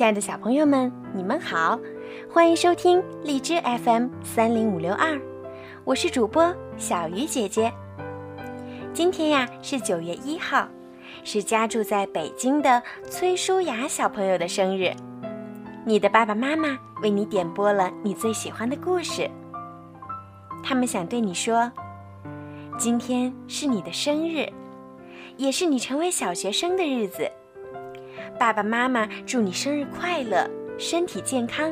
亲爱的小朋友们，你们好，欢迎收听荔枝 FM 三零五六二，我是主播小鱼姐姐。今天呀是九月一号，是家住在北京的崔舒雅小朋友的生日。你的爸爸妈妈为你点播了你最喜欢的故事，他们想对你说，今天是你的生日，也是你成为小学生的日子。爸爸妈妈祝你生日快乐，身体健康，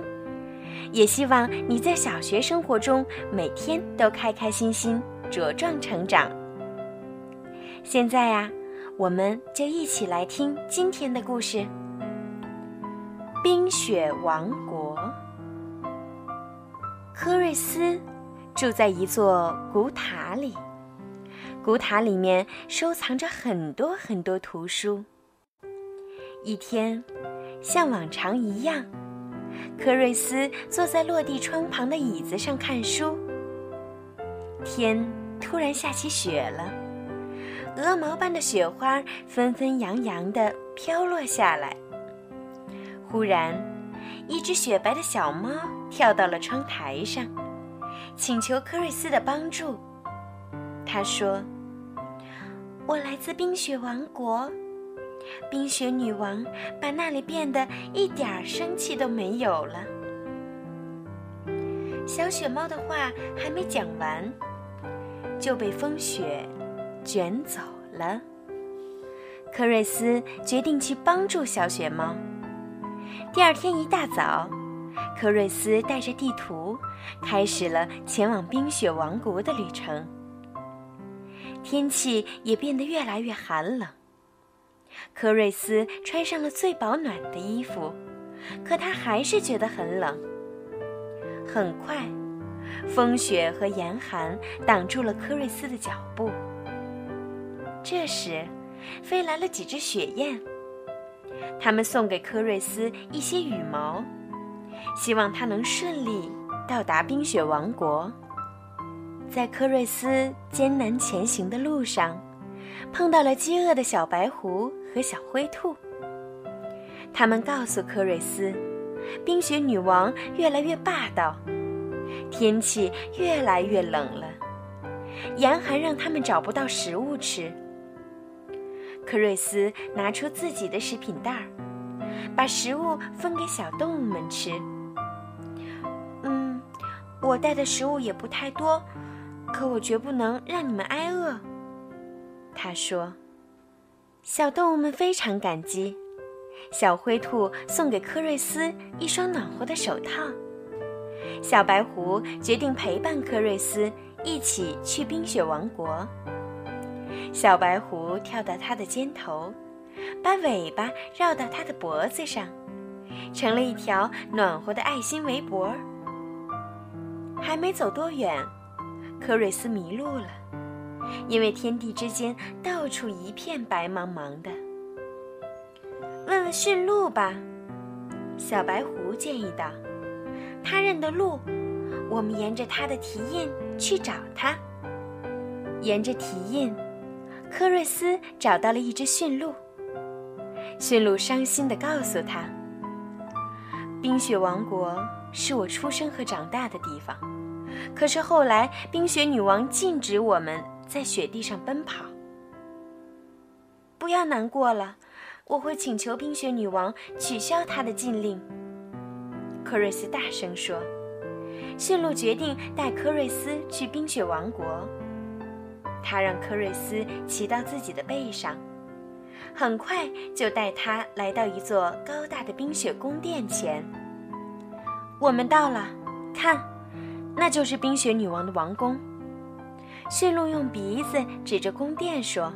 也希望你在小学生活中每天都开开心心，茁壮成长。现在呀，我们就一起来听今天的故事《冰雪王国》。科瑞斯住在一座古塔里，古塔里面收藏着很多很多图书。一天，像往常一样，科瑞斯坐在落地窗旁的椅子上看书。天突然下起雪了，鹅毛般的雪花纷纷扬扬地飘落下来。忽然，一只雪白的小猫跳到了窗台上，请求科瑞斯的帮助。他说：“我来自冰雪王国。”冰雪女王把那里变得一点儿生气都没有了。小雪猫的话还没讲完，就被风雪卷走了。科瑞斯决定去帮助小雪猫。第二天一大早，科瑞斯带着地图，开始了前往冰雪王国的旅程。天气也变得越来越寒冷。科瑞斯穿上了最保暖的衣服，可他还是觉得很冷。很快，风雪和严寒挡住了科瑞斯的脚步。这时，飞来了几只雪雁，他们送给科瑞斯一些羽毛，希望他能顺利到达冰雪王国。在科瑞斯艰难前行的路上。碰到了饥饿的小白狐和小灰兔。他们告诉科瑞斯，冰雪女王越来越霸道，天气越来越冷了，严寒让他们找不到食物吃。科瑞斯拿出自己的食品袋儿，把食物分给小动物们吃。嗯，我带的食物也不太多，可我绝不能让你们挨饿。他说：“小动物们非常感激。小灰兔送给科瑞斯一双暖和的手套。小白狐决定陪伴科瑞斯一起去冰雪王国。小白狐跳到他的肩头，把尾巴绕到他的脖子上，成了一条暖和的爱心围脖。还没走多远，科瑞斯迷路了。”因为天地之间到处一片白茫茫的，问问驯鹿吧，小白狐建议道。他认得路，我们沿着他的蹄印去找他。沿着蹄印，科瑞斯找到了一只驯鹿。驯鹿伤心地告诉他：“冰雪王国是我出生和长大的地方，可是后来冰雪女王禁止我们。”在雪地上奔跑。不要难过了，我会请求冰雪女王取消她的禁令。科瑞斯大声说：“驯鹿决定带科瑞斯去冰雪王国。”他让科瑞斯骑到自己的背上，很快就带他来到一座高大的冰雪宫殿前。我们到了，看，那就是冰雪女王的王宫。驯鹿用鼻子指着宫殿说：“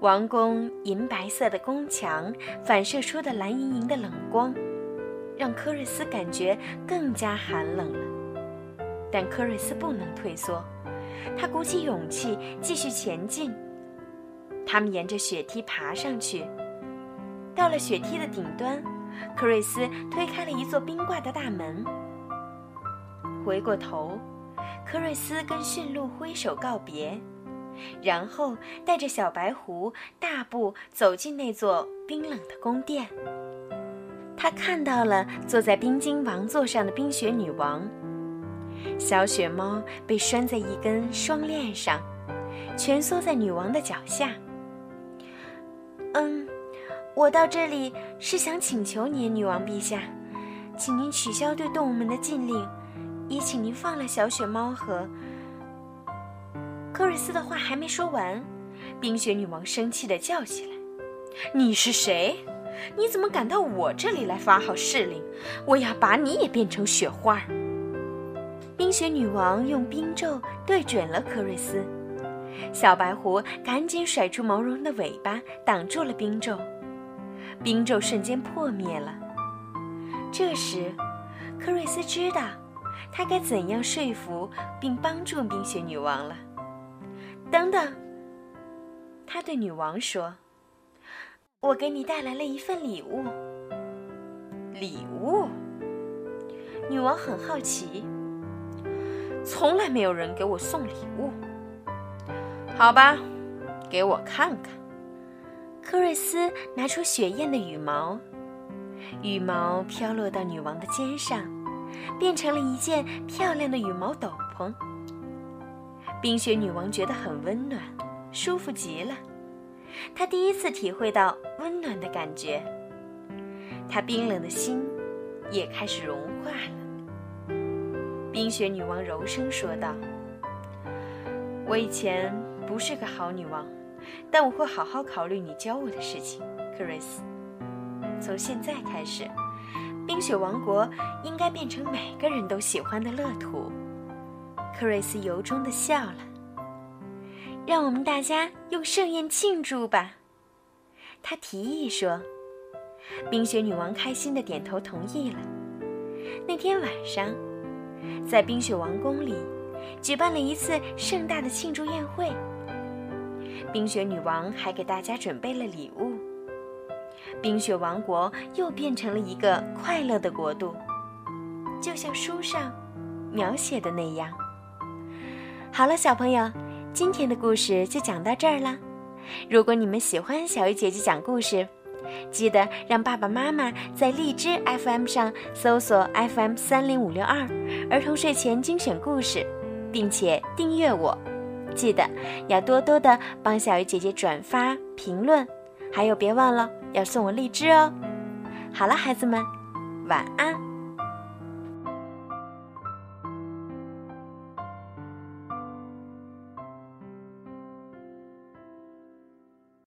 王宫银白色的宫墙反射出的蓝莹莹的冷光，让科瑞斯感觉更加寒冷了。但科瑞斯不能退缩，他鼓起勇气继续前进。他们沿着雪梯爬上去，到了雪梯的顶端，科瑞斯推开了一座冰挂的大门，回过头。”科瑞斯跟驯鹿挥手告别，然后带着小白狐大步走进那座冰冷的宫殿。他看到了坐在冰晶王座上的冰雪女王。小雪猫被拴在一根双链上，蜷缩在女王的脚下。嗯，我到这里是想请求您，女王陛下，请您取消对动物们的禁令，也请您放了小雪猫和。科瑞斯的话还没说完，冰雪女王生气地叫起来：“你是谁？你怎么敢到我这里来发号施令？我要把你也变成雪花！”冰雪女王用冰咒对准了科瑞斯，小白狐赶紧甩出毛茸茸的尾巴挡住了冰咒，冰咒瞬间破灭了。这时，科瑞斯知道他该怎样说服并帮助冰雪女王了。等等，他对女王说：“我给你带来了一份礼物。”礼物？女王很好奇。从来没有人给我送礼物。好吧，给我看看。科瑞斯拿出雪燕的羽毛，羽毛飘落到女王的肩上，变成了一件漂亮的羽毛斗篷。冰雪女王觉得很温暖，舒服极了。她第一次体会到温暖的感觉，她冰冷的心也开始融化了。冰雪女王柔声说道：“我以前不是个好女王，但我会好好考虑你教我的事情，克瑞斯。从现在开始，冰雪王国应该变成每个人都喜欢的乐土。”克瑞斯由衷的笑了。“让我们大家用盛宴庆祝吧。”他提议说。冰雪女王开心的点头同意了。那天晚上。在冰雪王宫里，举办了一次盛大的庆祝宴会。冰雪女王还给大家准备了礼物。冰雪王国又变成了一个快乐的国度，就像书上描写的那样。好了，小朋友，今天的故事就讲到这儿了。如果你们喜欢小鱼姐姐讲故事，记得让爸爸妈妈在荔枝 FM 上搜索 FM 三零五六二儿童睡前精选故事，并且订阅我。记得要多多的帮小鱼姐姐转发、评论，还有别忘了要送我荔枝哦。好了，孩子们，晚安。